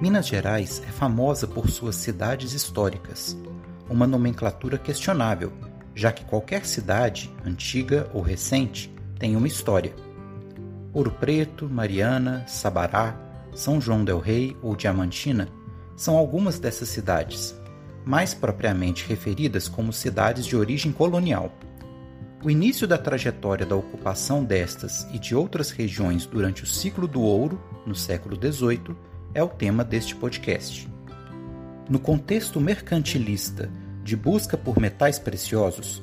Minas Gerais é famosa por suas cidades históricas, uma nomenclatura questionável, já que qualquer cidade, antiga ou recente, tem uma história. Ouro Preto, Mariana, Sabará, São João del Rei ou Diamantina são algumas dessas cidades, mais propriamente referidas como cidades de origem colonial. O início da trajetória da ocupação destas e de outras regiões durante o ciclo do ouro, no século XVIII, é o tema deste podcast. No contexto mercantilista de busca por metais preciosos,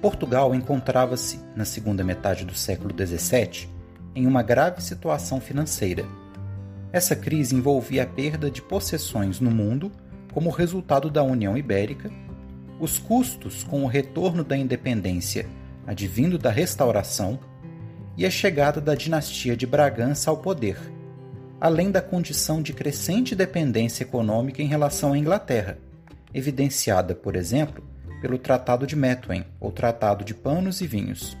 Portugal encontrava-se, na segunda metade do século XVII, em uma grave situação financeira. Essa crise envolvia a perda de possessões no mundo como resultado da União Ibérica, os custos com o retorno da independência advindo da restauração, e a chegada da dinastia de Bragança ao poder, além da condição de crescente dependência econômica em relação à Inglaterra, evidenciada, por exemplo, pelo Tratado de Methuen, ou Tratado de Panos e Vinhos.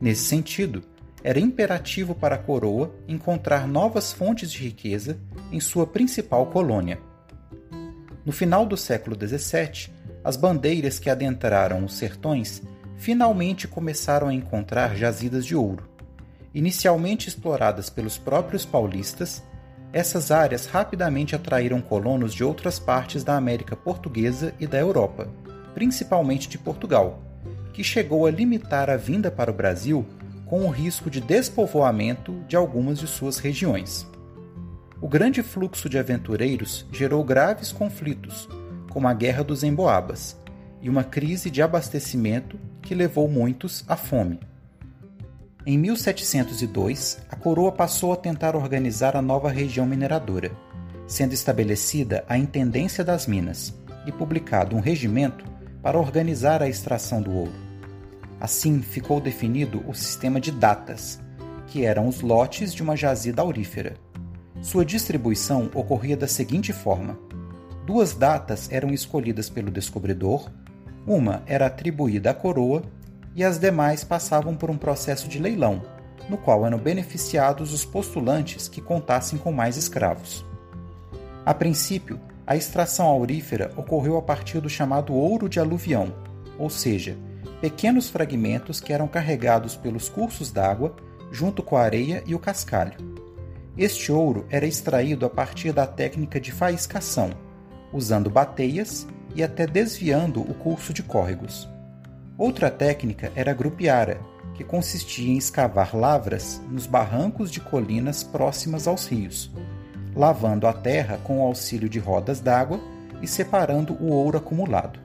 Nesse sentido, era imperativo para a coroa encontrar novas fontes de riqueza em sua principal colônia. No final do século XVII, as bandeiras que adentraram os sertões finalmente começaram a encontrar jazidas de ouro. Inicialmente exploradas pelos próprios paulistas, essas áreas rapidamente atraíram colonos de outras partes da América Portuguesa e da Europa, principalmente de Portugal, que chegou a limitar a vinda para o Brasil com o risco de despovoamento de algumas de suas regiões. O grande fluxo de aventureiros gerou graves conflitos, como a Guerra dos Emboabas, e uma crise de abastecimento que levou muitos à fome. Em 1702, a coroa passou a tentar organizar a nova região mineradora, sendo estabelecida a Intendência das Minas e publicado um regimento para organizar a extração do ouro. Assim ficou definido o sistema de datas, que eram os lotes de uma jazida aurífera. Sua distribuição ocorria da seguinte forma: duas datas eram escolhidas pelo descobridor uma era atribuída à coroa e as demais passavam por um processo de leilão, no qual eram beneficiados os postulantes que contassem com mais escravos. A princípio, a extração aurífera ocorreu a partir do chamado ouro de aluvião, ou seja, pequenos fragmentos que eram carregados pelos cursos d'água junto com a areia e o cascalho. Este ouro era extraído a partir da técnica de faiscação, usando bateias e até desviando o curso de córregos. Outra técnica era a grupiara, que consistia em escavar lavras nos barrancos de colinas próximas aos rios, lavando a terra com o auxílio de rodas d'água e separando o ouro acumulado.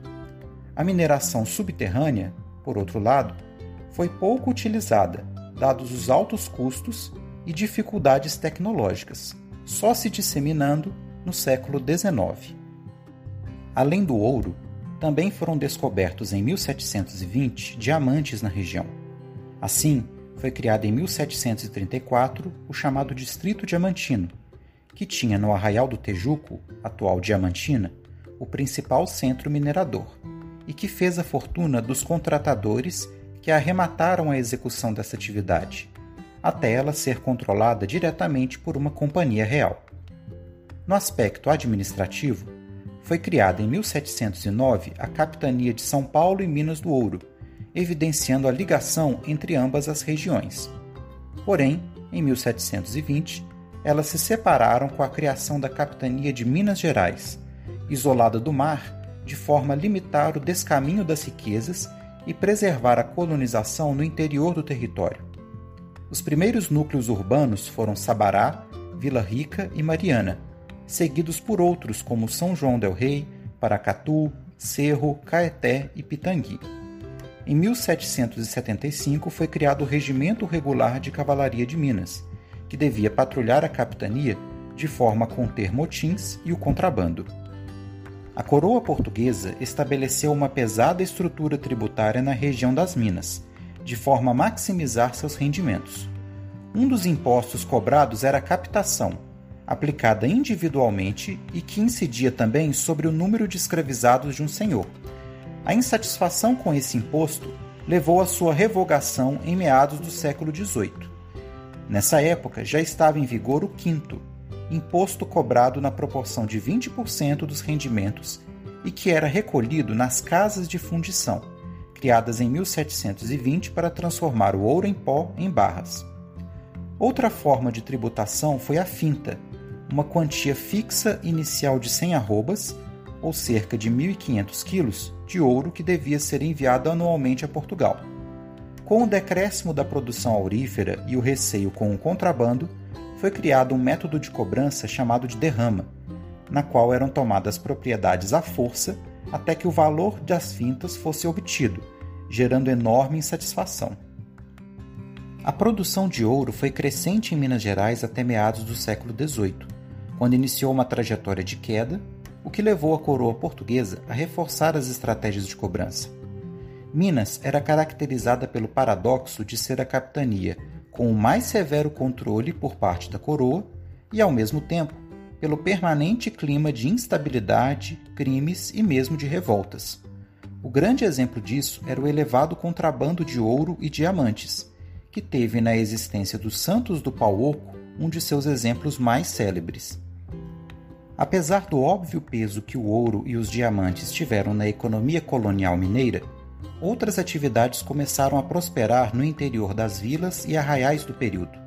A mineração subterrânea, por outro lado, foi pouco utilizada, dados os altos custos e dificuldades tecnológicas, só se disseminando no século XIX. Além do ouro, também foram descobertos em 1720 diamantes na região. Assim, foi criado em 1734 o chamado Distrito Diamantino, que tinha no Arraial do Tejuco, atual Diamantina, o principal centro minerador, e que fez a fortuna dos contratadores que arremataram a execução dessa atividade, até ela ser controlada diretamente por uma companhia real. No aspecto administrativo, foi criada em 1709 a Capitania de São Paulo e Minas do Ouro, evidenciando a ligação entre ambas as regiões. Porém, em 1720, elas se separaram com a criação da Capitania de Minas Gerais, isolada do mar, de forma a limitar o descaminho das riquezas e preservar a colonização no interior do território. Os primeiros núcleos urbanos foram Sabará, Vila Rica e Mariana, seguidos por outros como São João del Rei, Paracatu, Cerro, Caeté e Pitangui. Em 1775 foi criado o Regimento Regular de Cavalaria de Minas, que devia patrulhar a capitania de forma a conter motins e o contrabando. A coroa portuguesa estabeleceu uma pesada estrutura tributária na região das Minas, de forma a maximizar seus rendimentos. Um dos impostos cobrados era a captação, aplicada individualmente e que incidia também sobre o número de escravizados de um senhor. A insatisfação com esse imposto levou à sua revogação em meados do século XVIII. Nessa época já estava em vigor o quinto, imposto cobrado na proporção de 20% dos rendimentos e que era recolhido nas casas de fundição, criadas em 1720 para transformar o ouro em pó em barras. Outra forma de tributação foi a finta, uma quantia fixa inicial de 100 arrobas, ou cerca de 1.500 quilos, de ouro que devia ser enviado anualmente a Portugal. Com o decréscimo da produção aurífera e o receio com o contrabando, foi criado um método de cobrança chamado de derrama, na qual eram tomadas propriedades à força até que o valor das fintas fosse obtido, gerando enorme insatisfação. A produção de ouro foi crescente em Minas Gerais até meados do século XVIII, quando iniciou uma trajetória de queda, o que levou a coroa portuguesa a reforçar as estratégias de cobrança. Minas era caracterizada pelo paradoxo de ser a capitania com o mais severo controle por parte da coroa e, ao mesmo tempo, pelo permanente clima de instabilidade, crimes e mesmo de revoltas. O grande exemplo disso era o elevado contrabando de ouro e diamantes, que teve na existência dos Santos do Pau Oco um de seus exemplos mais célebres. Apesar do óbvio peso que o ouro e os diamantes tiveram na economia colonial mineira, outras atividades começaram a prosperar no interior das vilas e arraiais do período.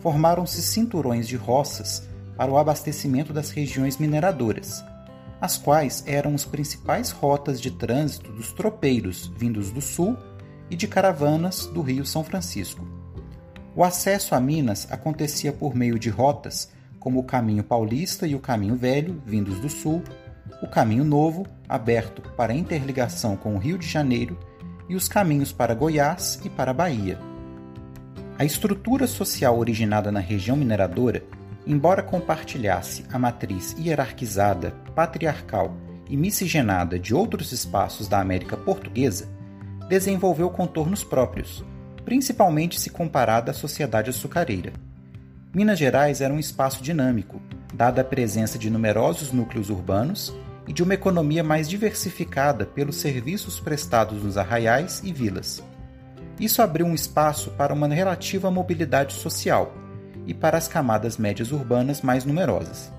Formaram-se cinturões de roças para o abastecimento das regiões mineradoras, as quais eram as principais rotas de trânsito dos tropeiros vindos do sul e de caravanas do Rio São Francisco. O acesso a Minas acontecia por meio de rotas como o Caminho Paulista e o Caminho Velho, vindos do sul, o Caminho Novo, aberto para interligação com o Rio de Janeiro, e os caminhos para Goiás e para Bahia. A estrutura social originada na região mineradora, embora compartilhasse a matriz hierarquizada, patriarcal e miscigenada de outros espaços da América Portuguesa, desenvolveu contornos próprios, principalmente se comparada à sociedade açucareira. Minas Gerais era um espaço dinâmico, dada a presença de numerosos núcleos urbanos e de uma economia mais diversificada pelos serviços prestados nos arraiais e vilas. Isso abriu um espaço para uma relativa mobilidade social e para as camadas médias urbanas mais numerosas.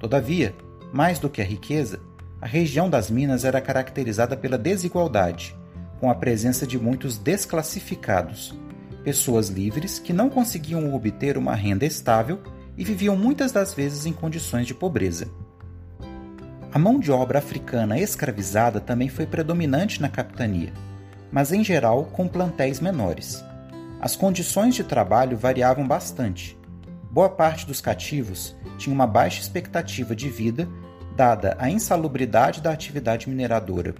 Todavia, mais do que a riqueza, a região das Minas era caracterizada pela desigualdade, com a presença de muitos desclassificados, pessoas livres que não conseguiam obter uma renda estável e viviam muitas das vezes em condições de pobreza. A mão de obra africana escravizada também foi predominante na capitania, mas em geral com plantéis menores. As condições de trabalho variavam bastante. Boa parte dos cativos tinha uma baixa expectativa de vida, dada a insalubridade da atividade mineradora.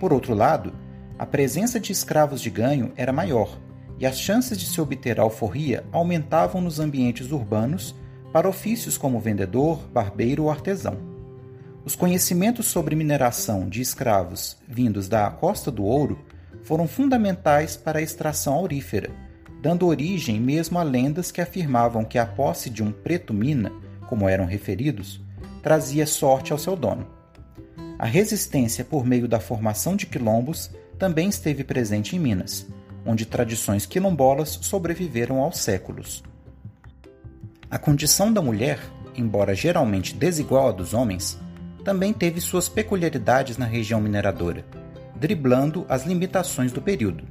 Por outro lado, a presença de escravos de ganho era maior e as chances de se obter alforria aumentavam nos ambientes urbanos para ofícios como vendedor, barbeiro ou artesão. Os conhecimentos sobre mineração de escravos vindos da Costa do Ouro foram fundamentais para a extração aurífera, dando origem mesmo a lendas que afirmavam que a posse de um preto mina, como eram referidos, trazia sorte ao seu dono. A resistência por meio da formação de quilombos também esteve presente em Minas, onde tradições quilombolas sobreviveram aos séculos. A condição da mulher, embora geralmente desigual à dos homens, também teve suas peculiaridades na região mineradora, driblando as limitações do período.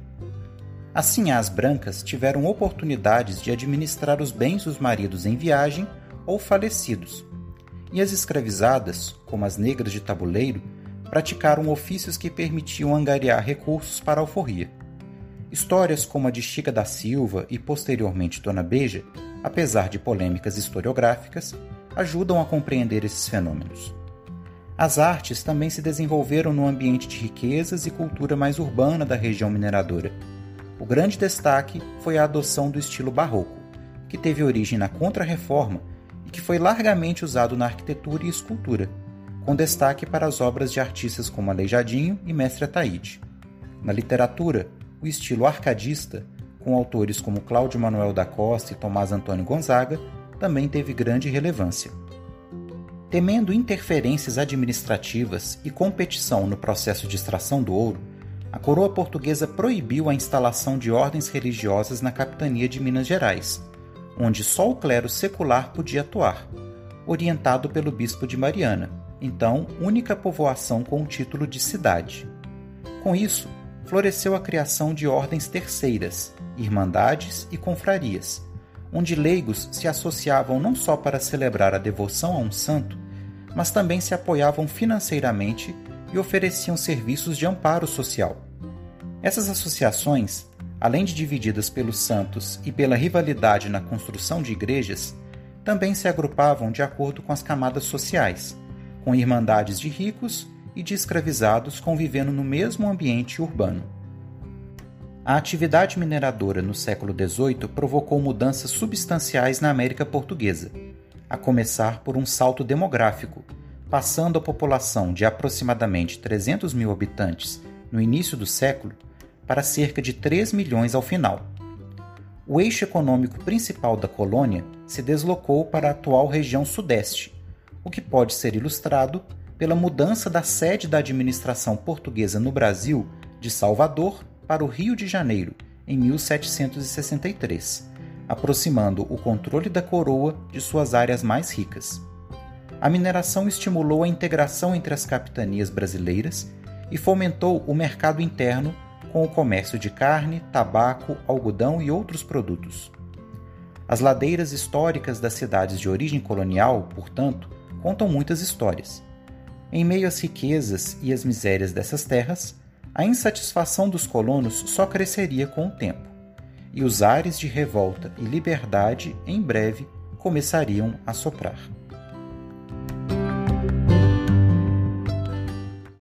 As sinhás brancas tiveram oportunidades de administrar os bens dos maridos em viagem ou falecidos, e as escravizadas, como as negras de tabuleiro, praticaram ofícios que permitiam angariar recursos para a alforria. Histórias como a de Chica da Silva e posteriormente Dona Beija, apesar de polêmicas historiográficas, ajudam a compreender esses fenômenos. As artes também se desenvolveram no ambiente de riquezas e cultura mais urbana da região mineradora. O grande destaque foi a adoção do estilo barroco, que teve origem na Contra-Reforma e que foi largamente usado na arquitetura e escultura com destaque para as obras de artistas como Aleijadinho e Mestre Ataíde. Na literatura, o estilo arcadista, com autores como Cláudio Manuel da Costa e Tomás Antônio Gonzaga, também teve grande relevância. Temendo interferências administrativas e competição no processo de extração do ouro, a coroa portuguesa proibiu a instalação de ordens religiosas na capitania de Minas Gerais, onde só o clero secular podia atuar, orientado pelo bispo de Mariana, então única povoação com o título de cidade. Com isso, floresceu a criação de ordens terceiras, irmandades e confrarias, onde leigos se associavam não só para celebrar a devoção a um santo, mas também se apoiavam financeiramente e ofereciam serviços de amparo social. Essas associações, além de divididas pelos santos e pela rivalidade na construção de igrejas, também se agrupavam de acordo com as camadas sociais, com irmandades de ricos e de escravizados convivendo no mesmo ambiente urbano. A atividade mineradora no século XVIII provocou mudanças substanciais na América Portuguesa, a começar por um salto demográfico, passando a população de aproximadamente 300 mil habitantes no início do século para cerca de 3 milhões ao final. O eixo econômico principal da colônia se deslocou para a atual região sudeste, o que pode ser ilustrado pela mudança da sede da administração portuguesa no Brasil de Salvador para o Rio de Janeiro em 1763, aproximando o controle da coroa de suas áreas mais ricas. A mineração estimulou a integração entre as capitanias brasileiras e fomentou o mercado interno com o comércio de carne, tabaco, algodão e outros produtos. As ladeiras históricas das cidades de origem colonial, portanto, contam muitas histórias. Em meio às riquezas e às misérias dessas terras, a insatisfação dos colonos só cresceria com o tempo, e os ares de revolta e liberdade em breve começariam a soprar.